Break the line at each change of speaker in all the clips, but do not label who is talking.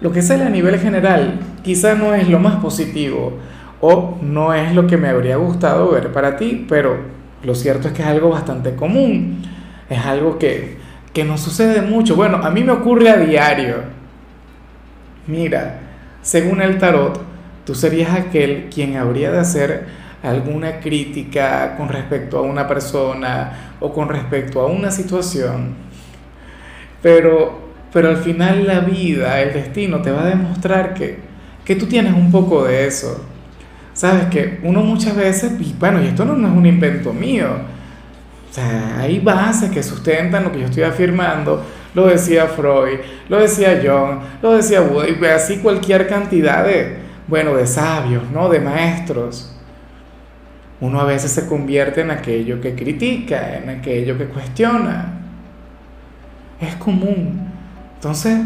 lo que sale a nivel general quizá no es lo más positivo o no es lo que me habría gustado ver para ti, pero lo cierto es que es algo bastante común, es algo que, que nos sucede mucho. Bueno, a mí me ocurre a diario. Mira, según el tarot, tú serías aquel quien habría de hacer alguna crítica con respecto a una persona o con respecto a una situación, pero pero al final la vida, el destino te va a demostrar que, que tú tienes un poco de eso. Sabes que uno muchas veces, y bueno, y esto no, es un invento mío, o sea, hay bases que sustentan lo que yo estoy afirmando, lo decía Freud, lo decía John, lo decía Wood, así cualquier cantidad de, bueno, de sabios, ¿no? De maestros. Uno a veces se convierte en aquello que critica, en aquello que cuestiona. Es común. Entonces,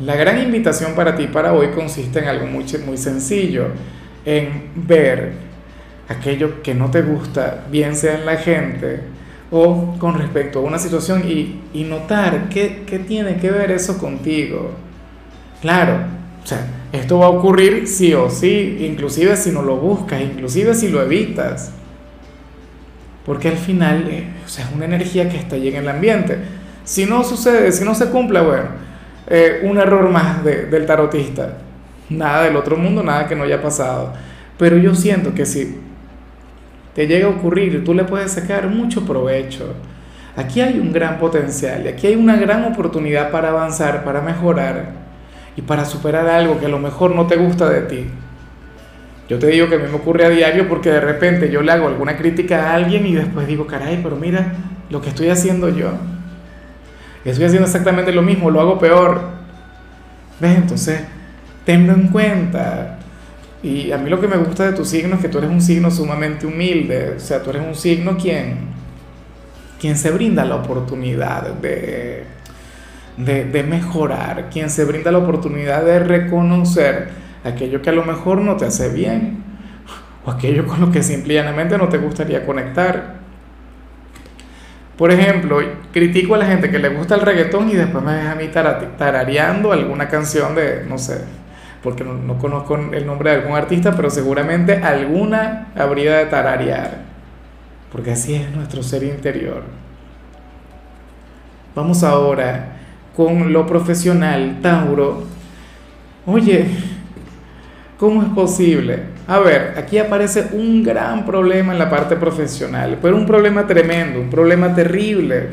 la gran invitación para ti para hoy consiste en algo muy, muy sencillo, en ver aquello que no te gusta, bien sea en la gente o con respecto a una situación y, y notar qué, qué, tiene que ver eso contigo. Claro, o sea, esto va a ocurrir sí o sí, inclusive si no lo buscas, inclusive si lo evitas. Porque al final, eh, o sea, es una energía que está allí en el ambiente si no sucede, si no se cumple, bueno, eh, un error más del tarotista. Nada del otro mundo, nada que no haya pasado. Pero yo siento que si te llega a ocurrir, tú le puedes sacar mucho provecho. Aquí hay un gran potencial y aquí hay una gran oportunidad para avanzar, para mejorar y para superar algo que a lo mejor no te gusta de ti. Yo te digo que a mí me ocurre a diario porque de repente yo le hago alguna crítica a alguien y después digo, caray, pero mira lo que estoy haciendo yo estoy haciendo exactamente lo mismo, lo hago peor. ¿Ves? Entonces, tenlo en cuenta. Y a mí lo que me gusta de tu signo es que tú eres un signo sumamente humilde, o sea, tú eres un signo quien, quien se brinda la oportunidad de, de, de mejorar, quien se brinda la oportunidad de reconocer aquello que a lo mejor no te hace bien o aquello con lo que simplemente no te gustaría conectar. Por ejemplo, critico a la gente que le gusta el reggaetón y después me deja a mí tarareando alguna canción de, no sé, porque no, conozco el nombre de algún artista, pero seguramente alguna habría de tararear, porque así es nuestro ser interior. Vamos ahora con lo profesional, Tauro. Oye, ¿cómo es posible? A ver, aquí aparece un gran problema en la parte profesional, pero un problema tremendo, un problema terrible,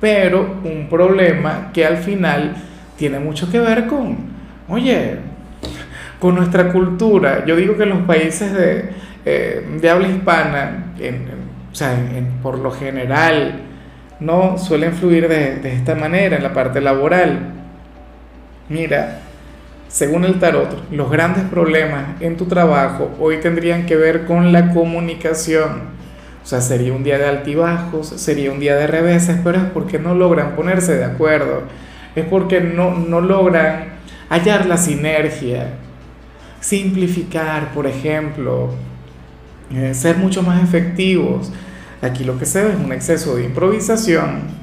pero un problema que al final tiene mucho que ver con, oye, con nuestra cultura. Yo digo que los países de, eh, habla hispana, o sea, por lo general, no suelen fluir de, de esta manera en la parte laboral. Mira, según el tarot, los grandes problemas en tu trabajo hoy tendrían que ver con la comunicación. O sea, sería un día de altibajos, sería un día de reveses, pero es porque no logran ponerse de acuerdo. Es porque no, no logran hallar la sinergia. Simplificar, por ejemplo. Eh, ser mucho más efectivos. Aquí lo que se ve es un exceso de improvisación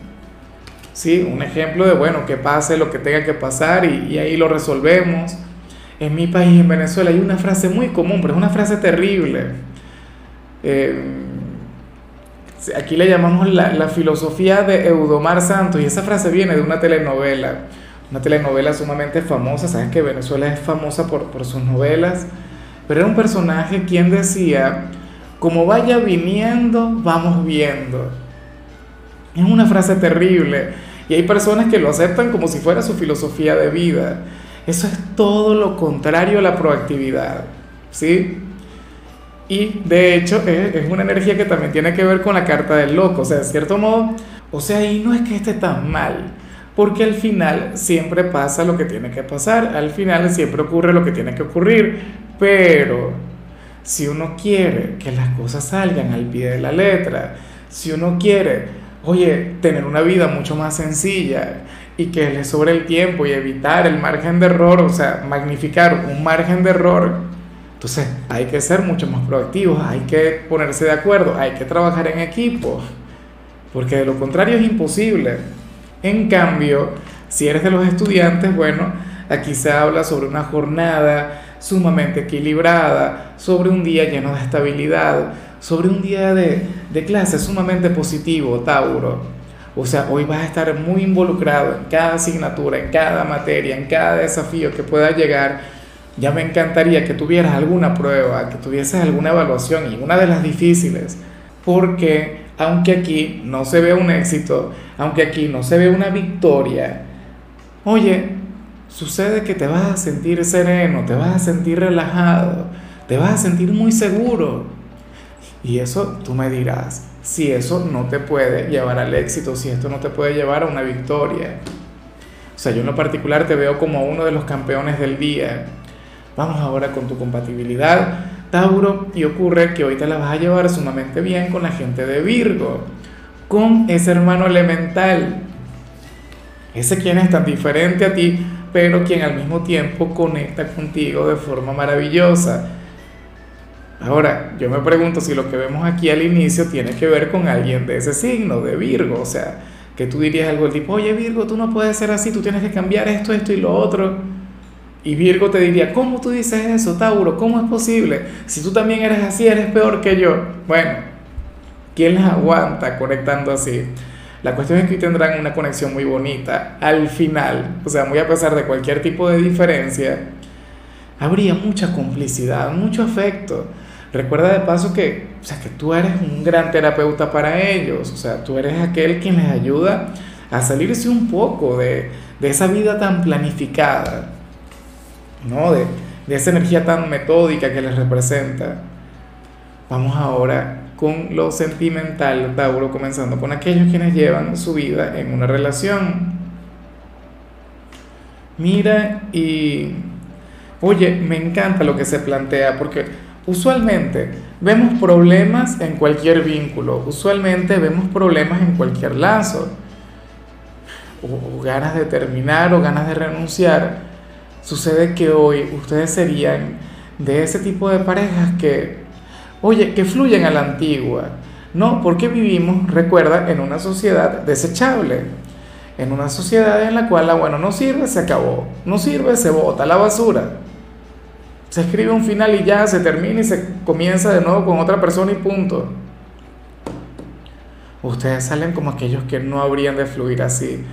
¿sí? Un ejemplo de, bueno, que pase lo que tenga que pasar y, ahí lo resolvemos. En mi país, en Venezuela, hay una frase muy común, pero es una frase terrible. Eh, aquí le llamamos la, filosofía de Eudomar Santos y esa frase viene de una telenovela, una telenovela sumamente famosa, sabes que Venezuela es famosa por, por sus novelas, pero era un personaje quien decía, como vaya viniendo, vamos viendo. Es una frase terrible y hay personas que lo aceptan como si fuera su filosofía de vida. Eso es todo lo contrario a la proactividad, ¿sí? Y de hecho es, una energía que también tiene que ver con la carta del loco, o sea, de cierto modo, o sea, y no es que esté tan mal, porque al final siempre pasa lo que tiene que pasar, al final siempre ocurre lo que tiene que ocurrir, pero si uno quiere que las cosas salgan al pie de la letra, si uno quiere, oye, tener una vida mucho más sencilla y que le sobre el tiempo y evitar el margen de error, o sea, magnificar un margen de error, entonces hay que ser mucho más proactivos, hay que ponerse de acuerdo, hay que trabajar en equipo, porque de lo contrario es imposible. En cambio, si eres de los estudiantes, bueno, aquí se habla sobre una jornada sumamente equilibrada, sobre un día lleno de estabilidad, sobre un día de, de clase sumamente positivo, Tauro. O sea, hoy vas a estar muy involucrado en cada asignatura, en cada materia, en cada desafío que pueda llegar. Ya me encantaría que tuvieras alguna prueba, que tuvieses alguna evaluación y una de las difíciles, porque aunque aquí no se ve un éxito, aunque aquí no se ve una victoria, oye, sucede que te vas a sentir sereno, te vas a sentir relajado, te vas a sentir muy seguro. Y eso tú me dirás, si eso no te puede llevar al éxito, si esto no te puede llevar a una victoria. O sea, yo en lo particular te veo como uno de los campeones del día. Vamos ahora con tu compatibilidad, Tauro, y ocurre que hoy te la vas a llevar sumamente bien con la gente de Virgo, con ese hermano elemental, ese quien es tan diferente a ti, pero quien al mismo tiempo conecta contigo de forma maravillosa Ahora, yo me pregunto si lo que vemos aquí al inicio tiene que ver con alguien de ese signo, de Virgo, o sea, que tú dirías algo del tipo, oye Virgo, tú no puedes ser así, tú tienes que cambiar esto, esto y lo otro. Y Virgo te diría, ¿cómo tú dices eso, Tauro? ¿Cómo es posible? Si tú también eres así, eres peor que yo. Bueno, ¿quién les aguanta conectando así? La cuestión es que tendrán una conexión muy bonita. Al final, o sea, muy a pesar de cualquier tipo de diferencia, habría mucha complicidad, mucho afecto. Recuerda de paso que, o sea, que tú eres un gran terapeuta para ellos, o sea, tú eres aquel quien les ayuda a salirse un poco de, de esa vida tan planificada, ¿no? De, de esa energía tan metódica que les representa. Vamos ahora con lo sentimental, Tauro, comenzando con aquellos quienes llevan su vida en una relación. Mira y, oye, me encanta lo que se plantea porque Usualmente vemos problemas en cualquier vínculo, usualmente vemos problemas en cualquier lazo, o, ganas de terminar o ganas de renunciar. Sucede que hoy ustedes serían de ese tipo de parejas que, oye, que fluyen a la antigua, ¿no? Porque vivimos, recuerda, en una sociedad desechable, en una sociedad en la cual la bueno no sirve, se acabó, no sirve, se bota la basura. Se escribe un final y ya se termina y se comienza de nuevo con otra persona y punto. Ustedes salen como aquellos que no habrían de fluir así.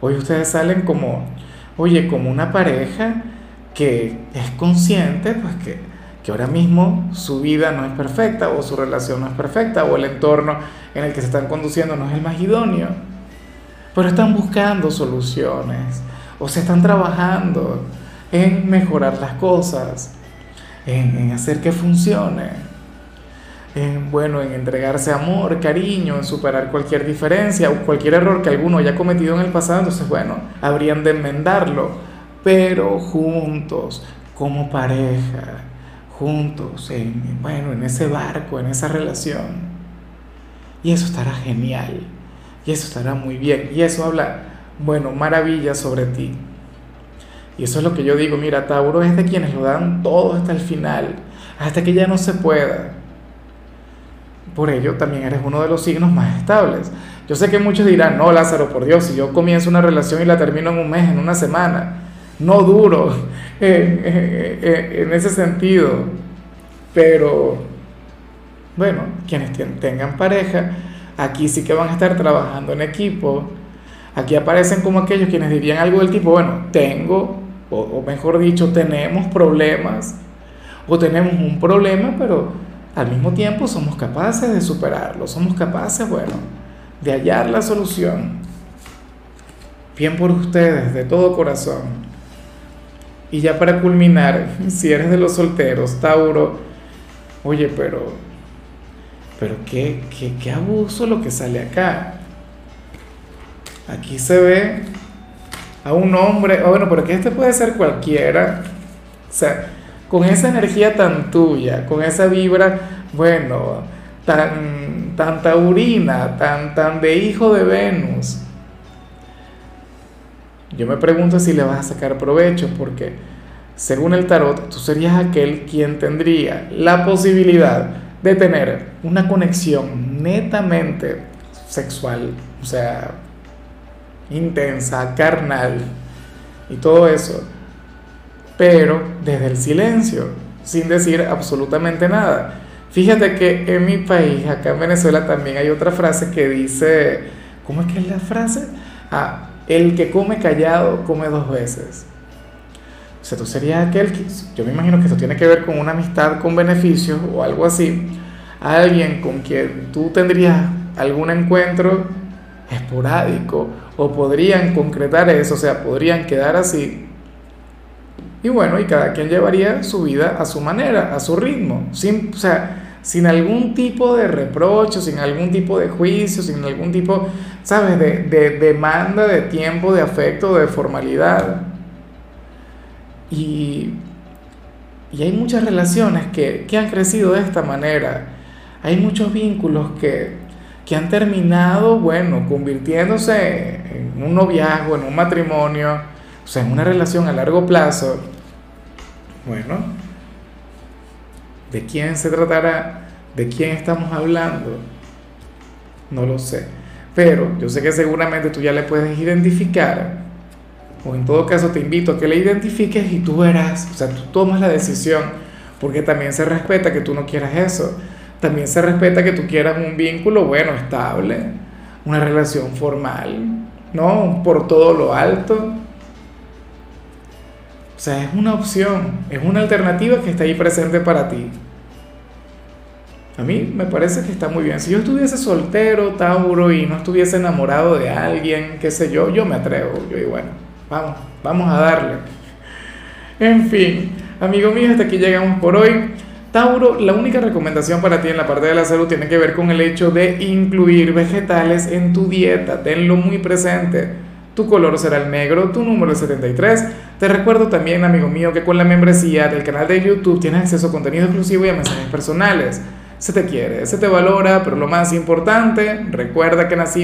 Hoy ustedes salen como, oye, como una pareja que es consciente, pues que, que ahora mismo su vida no es perfecta o su relación no es perfecta o el entorno en el que se están conduciendo no es el más idóneo. Pero están buscando soluciones o se están trabajando en mejorar las cosas, en, hacer que funcione, en, bueno, en entregarse amor, cariño, en superar cualquier diferencia o cualquier error que alguno haya cometido en el pasado, entonces, bueno, habrían de enmendarlo, pero juntos, como pareja, juntos, en, bueno, en ese barco, en esa relación. Y eso estará genial, y eso estará muy bien, y eso habla, bueno, maravilla sobre ti. Y eso es lo que yo digo, mira, Tauro es de quienes lo dan todo hasta el final, hasta que ya no se pueda. Por ello también eres uno de los signos más estables. Yo sé que muchos dirán, no, Lázaro, por Dios, si yo comienzo una relación y la termino en un mes, en una semana, no duro en ese sentido. Pero, bueno, quienes tengan pareja, aquí sí que van a estar trabajando en equipo. Aquí aparecen como aquellos quienes dirían algo del tipo, bueno, tengo o, mejor dicho, tenemos problemas o tenemos un problema, pero al mismo tiempo somos capaces de superarlo, somos capaces, bueno, de hallar la solución. Bien por ustedes, de todo corazón. Y ya para culminar, si eres de los solteros, Tauro, oye, pero, pero qué, qué, qué abuso lo que sale acá. Aquí se ve a un hombre, o bueno, pero que este puede ser cualquiera, o sea, con esa energía tan tuya, con esa vibra, bueno, tan, tan taurina, tan, tan de hijo de Venus, yo me pregunto si le vas a sacar provecho, porque según el tarot, tú serías aquel quien tendría la posibilidad de tener una conexión netamente sexual, o sea, intensa, carnal y todo eso, pero desde el silencio, sin decir absolutamente nada. Fíjate que en mi país, acá en Venezuela, también hay otra frase que dice, ¿cómo es que es la frase? Ah, el que come callado come dos veces. O sea, tú serías aquel que, yo me imagino que esto tiene que ver con una amistad con beneficios o algo así, alguien con quien tú tendrías algún encuentro esporádico o podrían concretar eso, o sea, podrían quedar así. Y bueno, y cada quien llevaría su vida a su manera, a su ritmo, sin, o sea, sin algún tipo de reproche, sin algún tipo de juicio, sin algún tipo, ¿sabes?, de, de demanda de tiempo, de afecto, de formalidad. Y, y hay muchas relaciones que, que han crecido de esta manera. Hay muchos vínculos que, que han terminado, bueno, convirtiéndose en un noviazgo, en un matrimonio, o sea, en una relación a largo plazo. Bueno, ¿de quién se tratará? ¿De quién estamos hablando? No lo sé. Pero yo sé que seguramente tú ya le puedes identificar, o en todo caso te invito a que le identifiques y tú verás, o sea, tú tomas la decisión, porque también se respeta que tú no quieras eso también se respeta que tú quieras un vínculo, bueno, estable, una relación formal, ¿no? Por todo lo alto. O sea, es una opción, es una alternativa que está ahí presente para ti. A mí me parece que está muy bien. Si yo estuviese soltero, Tauro, y no estuviese enamorado de alguien, qué sé yo, yo me atrevo. Yo digo, bueno, vamos, vamos a darle. En fin, amigo mío, hasta aquí llegamos por hoy. Tauro, la única recomendación para ti en la parte de la salud tiene que ver con el hecho de incluir vegetales en tu dieta. Tenlo muy presente. Tu color será el negro, tu número es 73. Te recuerdo también, amigo mío, que con la membresía del canal de YouTube tienes acceso a contenido exclusivo y a mensajes personales. Se te quiere, se te valora, pero lo más importante, recuerda que nacimos